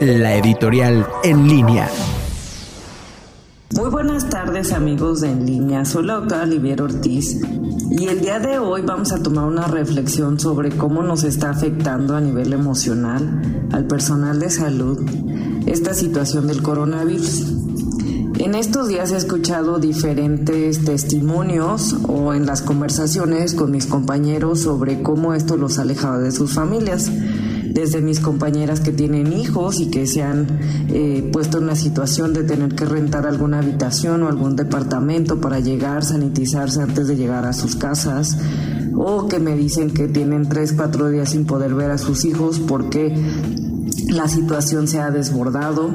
la editorial en línea. Muy buenas tardes amigos de En Línea, soy la doctora Olivier Ortiz y el día de hoy vamos a tomar una reflexión sobre cómo nos está afectando a nivel emocional al personal de salud esta situación del coronavirus. En estos días he escuchado diferentes testimonios o en las conversaciones con mis compañeros sobre cómo esto los alejaba de sus familias desde mis compañeras que tienen hijos y que se han eh, puesto en la situación de tener que rentar alguna habitación o algún departamento para llegar, sanitizarse antes de llegar a sus casas, o que me dicen que tienen tres, cuatro días sin poder ver a sus hijos porque la situación se ha desbordado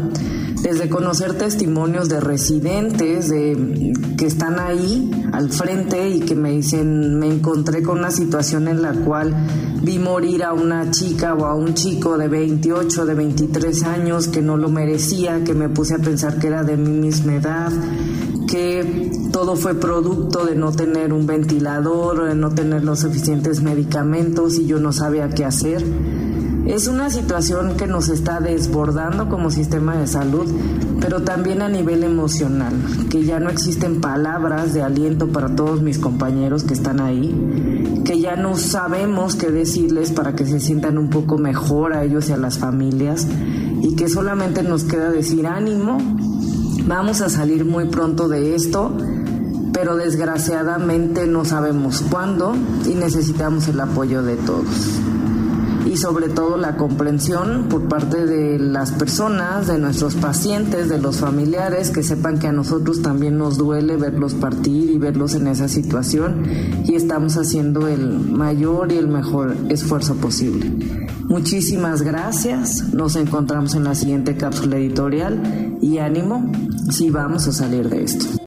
desde conocer testimonios de residentes de, que están ahí al frente y que me dicen, me encontré con una situación en la cual vi morir a una chica o a un chico de 28, de 23 años que no lo merecía, que me puse a pensar que era de mi misma edad, que todo fue producto de no tener un ventilador, de no tener los suficientes medicamentos y yo no sabía qué hacer. Es una situación que nos está desbordando como sistema de salud, pero también a nivel emocional, que ya no existen palabras de aliento para todos mis compañeros que están ahí, que ya no sabemos qué decirles para que se sientan un poco mejor a ellos y a las familias, y que solamente nos queda decir ánimo, vamos a salir muy pronto de esto, pero desgraciadamente no sabemos cuándo y necesitamos el apoyo de todos y sobre todo la comprensión por parte de las personas, de nuestros pacientes, de los familiares, que sepan que a nosotros también nos duele verlos partir y verlos en esa situación y estamos haciendo el mayor y el mejor esfuerzo posible. Muchísimas gracias, nos encontramos en la siguiente cápsula editorial y ánimo si vamos a salir de esto.